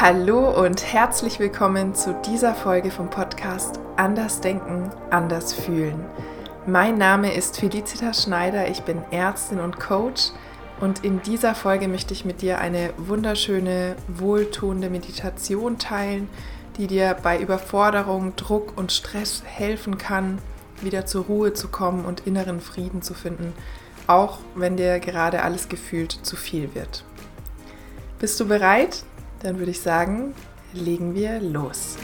Hallo und herzlich willkommen zu dieser Folge vom Podcast Anders Denken, Anders Fühlen. Mein Name ist Felicitas Schneider, ich bin Ärztin und Coach und in dieser Folge möchte ich mit dir eine wunderschöne, wohltuende Meditation teilen, die dir bei Überforderung, Druck und Stress helfen kann, wieder zur Ruhe zu kommen und inneren Frieden zu finden, auch wenn dir gerade alles gefühlt zu viel wird. Bist du bereit? Dann würde ich sagen, legen wir los.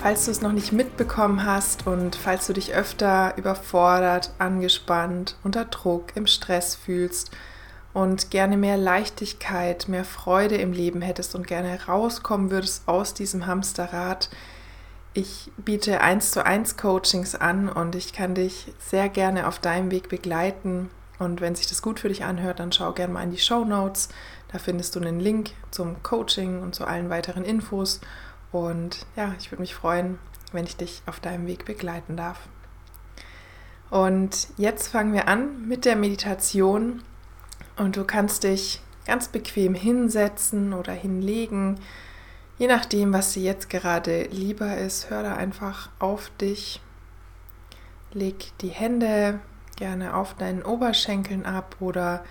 Falls du es noch nicht mitbekommen hast und falls du dich öfter überfordert, angespannt, unter Druck, im Stress fühlst und gerne mehr Leichtigkeit, mehr Freude im Leben hättest und gerne rauskommen würdest aus diesem Hamsterrad, ich biete 1 zu 1 Coachings an und ich kann dich sehr gerne auf deinem Weg begleiten. Und wenn sich das gut für dich anhört, dann schau gerne mal in die Show Notes. Da findest du einen Link zum Coaching und zu allen weiteren Infos. Und ja, ich würde mich freuen, wenn ich dich auf deinem Weg begleiten darf. Und jetzt fangen wir an mit der Meditation. Und du kannst dich ganz bequem hinsetzen oder hinlegen. Je nachdem, was dir jetzt gerade lieber ist, hör da einfach auf dich. Leg die Hände gerne auf deinen Oberschenkeln ab oder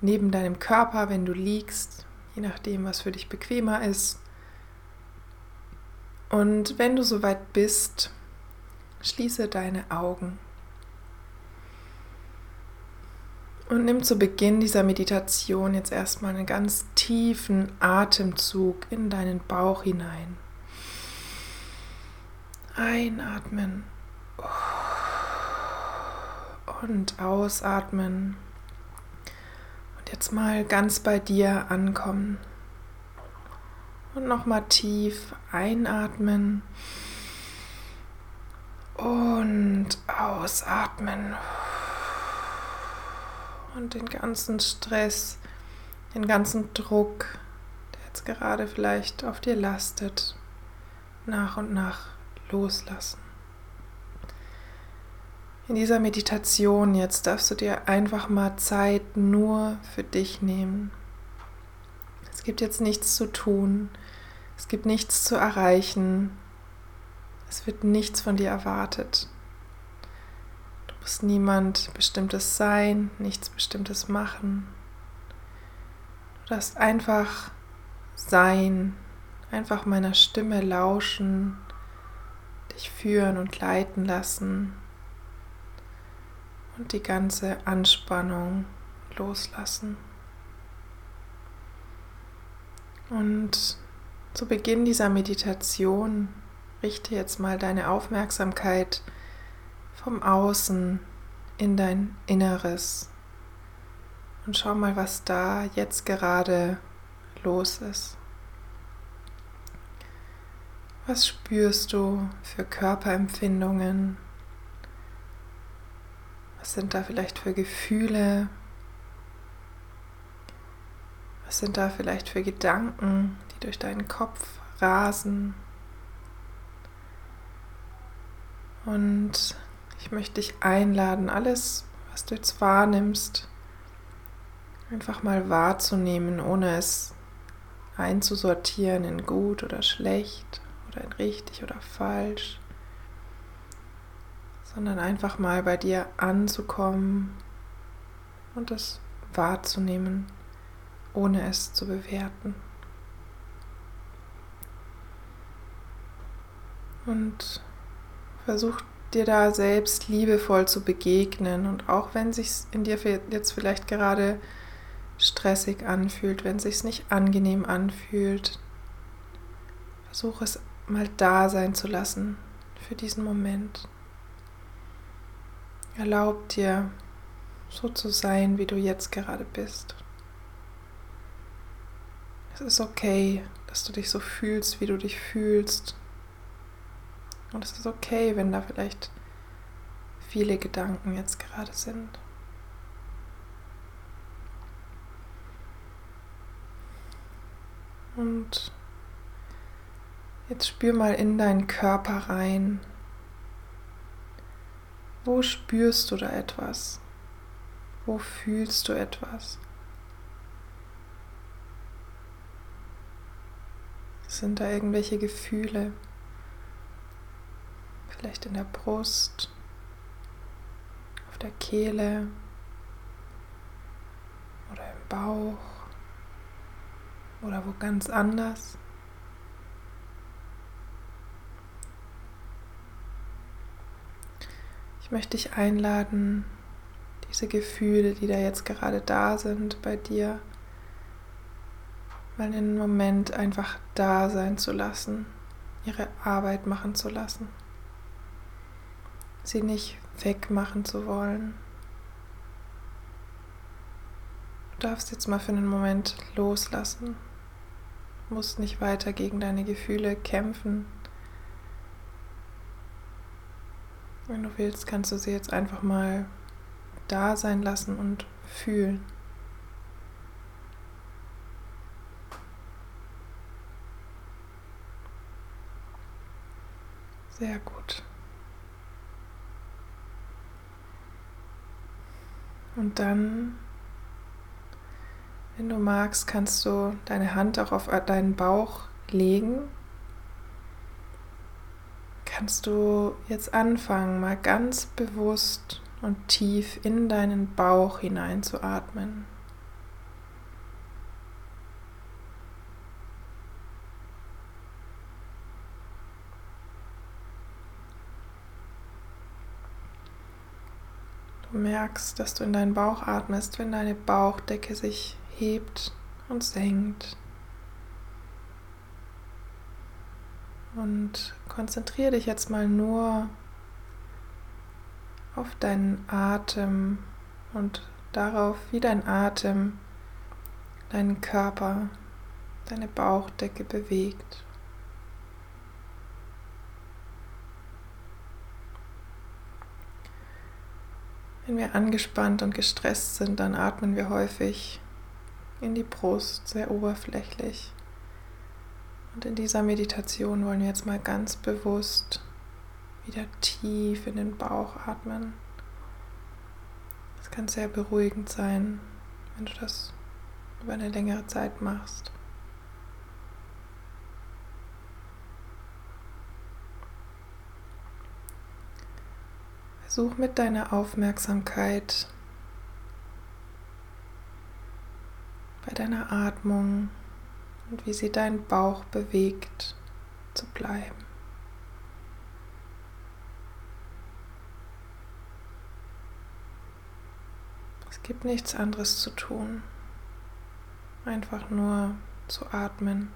neben deinem Körper, wenn du liegst, je nachdem, was für dich bequemer ist. Und wenn du soweit bist, schließe deine Augen. Und nimm zu Beginn dieser Meditation jetzt erstmal einen ganz tiefen Atemzug in deinen Bauch hinein. Einatmen und ausatmen jetzt mal ganz bei dir ankommen. Und nochmal tief einatmen und ausatmen. Und den ganzen Stress, den ganzen Druck, der jetzt gerade vielleicht auf dir lastet, nach und nach loslassen. In dieser Meditation jetzt darfst du dir einfach mal Zeit nur für dich nehmen. Es gibt jetzt nichts zu tun, es gibt nichts zu erreichen, es wird nichts von dir erwartet. Du musst niemand Bestimmtes sein, nichts Bestimmtes machen. Du darfst einfach sein, einfach meiner Stimme lauschen, dich führen und leiten lassen und die ganze Anspannung loslassen. Und zu Beginn dieser Meditation richte jetzt mal deine Aufmerksamkeit vom Außen in dein Inneres und schau mal, was da jetzt gerade los ist. Was spürst du für Körperempfindungen? Was sind da vielleicht für Gefühle? Was sind da vielleicht für Gedanken, die durch deinen Kopf rasen? Und ich möchte dich einladen, alles, was du jetzt wahrnimmst, einfach mal wahrzunehmen, ohne es einzusortieren in gut oder schlecht oder in richtig oder falsch sondern einfach mal bei dir anzukommen und das wahrzunehmen, ohne es zu bewerten. Und versuch dir da selbst liebevoll zu begegnen und auch wenn sich in dir jetzt vielleicht gerade stressig anfühlt, wenn sich nicht angenehm anfühlt, versuch es mal da sein zu lassen für diesen Moment. Erlaub dir, so zu sein, wie du jetzt gerade bist. Es ist okay, dass du dich so fühlst, wie du dich fühlst. Und es ist okay, wenn da vielleicht viele Gedanken jetzt gerade sind. Und jetzt spür mal in deinen Körper rein. Wo spürst du da etwas? Wo fühlst du etwas? Sind da irgendwelche Gefühle? Vielleicht in der Brust, auf der Kehle oder im Bauch oder wo ganz anders? Ich möchte dich einladen, diese Gefühle, die da jetzt gerade da sind bei dir, mal einen Moment einfach da sein zu lassen, ihre Arbeit machen zu lassen, sie nicht wegmachen zu wollen. Du darfst jetzt mal für einen Moment loslassen, du musst nicht weiter gegen deine Gefühle kämpfen. Wenn du willst, kannst du sie jetzt einfach mal da sein lassen und fühlen. Sehr gut. Und dann, wenn du magst, kannst du deine Hand auch auf deinen Bauch legen. Kannst du jetzt anfangen, mal ganz bewusst und tief in deinen Bauch hineinzuatmen. Du merkst, dass du in deinen Bauch atmest, wenn deine Bauchdecke sich hebt und senkt. Und konzentriere dich jetzt mal nur auf deinen Atem und darauf, wie dein Atem deinen Körper, deine Bauchdecke bewegt. Wenn wir angespannt und gestresst sind, dann atmen wir häufig in die Brust, sehr oberflächlich. Und in dieser Meditation wollen wir jetzt mal ganz bewusst wieder tief in den Bauch atmen. Es kann sehr beruhigend sein, wenn du das über eine längere Zeit machst. Versuch mit deiner Aufmerksamkeit bei deiner Atmung und wie sie deinen Bauch bewegt zu bleiben. Es gibt nichts anderes zu tun, einfach nur zu atmen.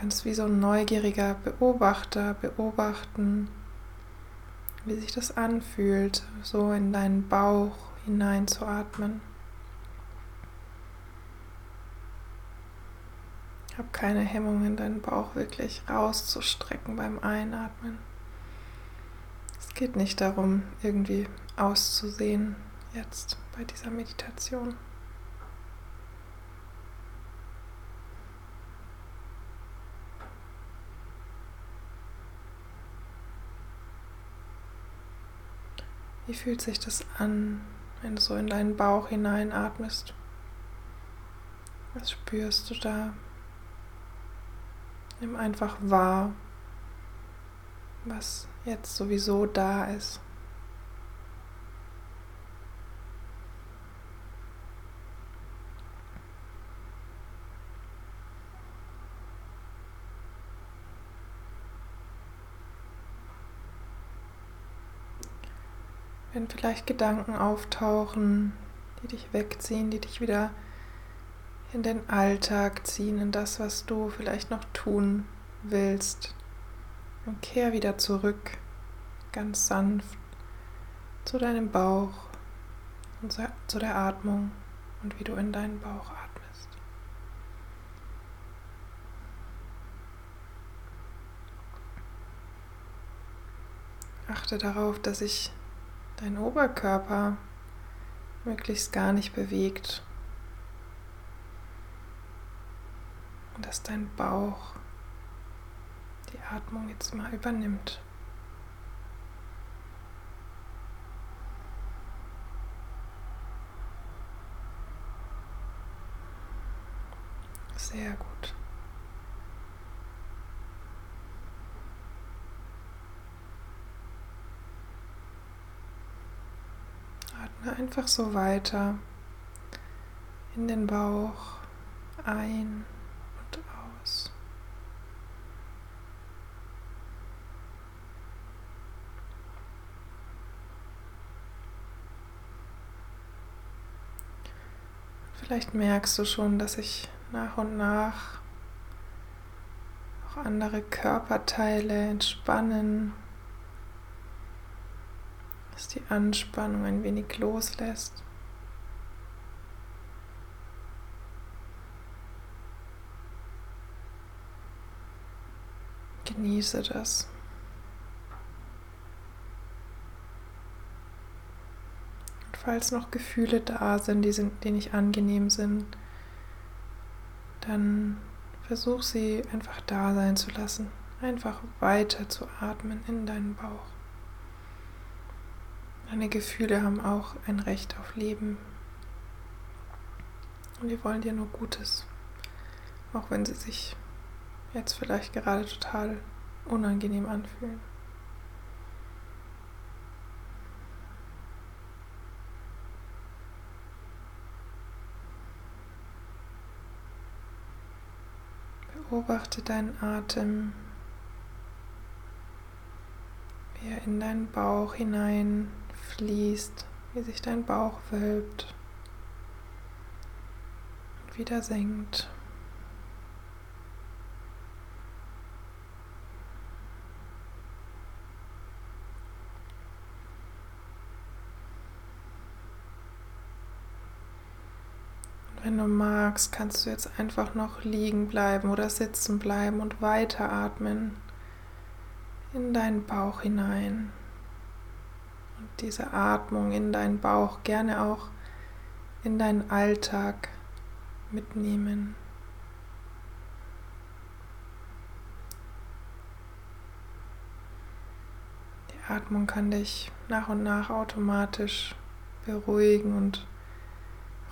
kannst wie so ein neugieriger Beobachter beobachten, wie sich das anfühlt, so in deinen Bauch hineinzuatmen. Hab keine Hemmungen, deinen Bauch wirklich rauszustrecken beim Einatmen. Es geht nicht darum, irgendwie auszusehen jetzt bei dieser Meditation. Wie fühlt sich das an, wenn du so in deinen Bauch hineinatmest? Was spürst du da? Nimm einfach wahr, was jetzt sowieso da ist. Wenn vielleicht Gedanken auftauchen, die dich wegziehen, die dich wieder in den Alltag ziehen, in das, was du vielleicht noch tun willst. Und kehr wieder zurück, ganz sanft, zu deinem Bauch und zu der Atmung und wie du in deinen Bauch atmest. Achte darauf, dass ich dein Oberkörper möglichst gar nicht bewegt und dass dein Bauch die Atmung jetzt mal übernimmt. Oder einfach so weiter in den Bauch ein und aus. Vielleicht merkst du schon, dass sich nach und nach auch andere Körperteile entspannen, dass die Anspannung ein wenig loslässt. Genieße das. Und falls noch Gefühle da sind, die, sind, die nicht angenehm sind, dann versuch sie einfach da sein zu lassen. Einfach weiter zu atmen in deinen Bauch. Deine Gefühle haben auch ein Recht auf Leben. Und die wollen dir nur Gutes. Auch wenn sie sich jetzt vielleicht gerade total unangenehm anfühlen. Beobachte deinen Atem, wie er in deinen Bauch hinein fließt, wie sich dein Bauch wölbt und wieder senkt. Wenn du magst, kannst du jetzt einfach noch liegen bleiben oder sitzen bleiben und weiteratmen in deinen Bauch hinein. Diese Atmung in deinen Bauch gerne auch in deinen Alltag mitnehmen. Die Atmung kann dich nach und nach automatisch beruhigen und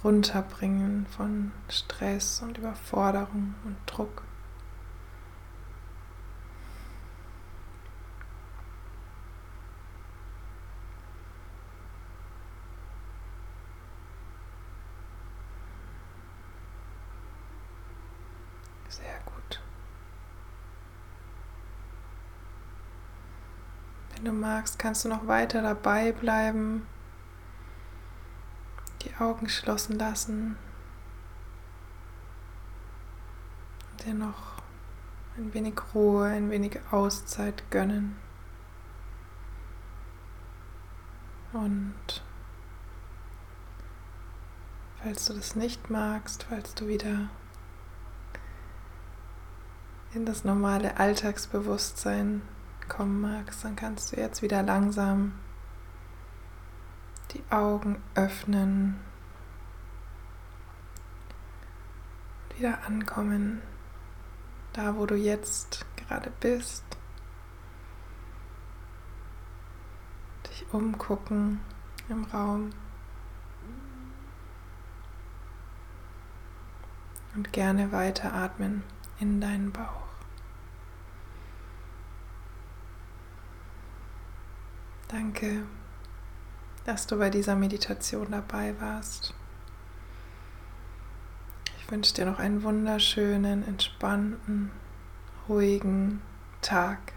runterbringen von Stress und Überforderung und Druck. Sehr gut. Wenn du magst, kannst du noch weiter dabei bleiben die Augen geschlossen lassen. Dir noch ein wenig Ruhe, ein wenig Auszeit gönnen. Und falls du das nicht magst, falls du wieder in das normale Alltagsbewusstsein kommen magst, dann kannst du jetzt wieder langsam die Augen öffnen, wieder ankommen, da wo du jetzt gerade bist, dich umgucken im Raum und gerne weiteratmen in deinen Bauch. Danke dass du bei dieser Meditation dabei warst. Ich wünsche dir noch einen wunderschönen, entspannten, ruhigen Tag.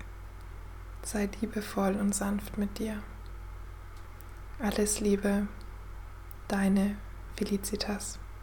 Sei liebevoll und sanft mit dir. Alles Liebe, deine Felicitas.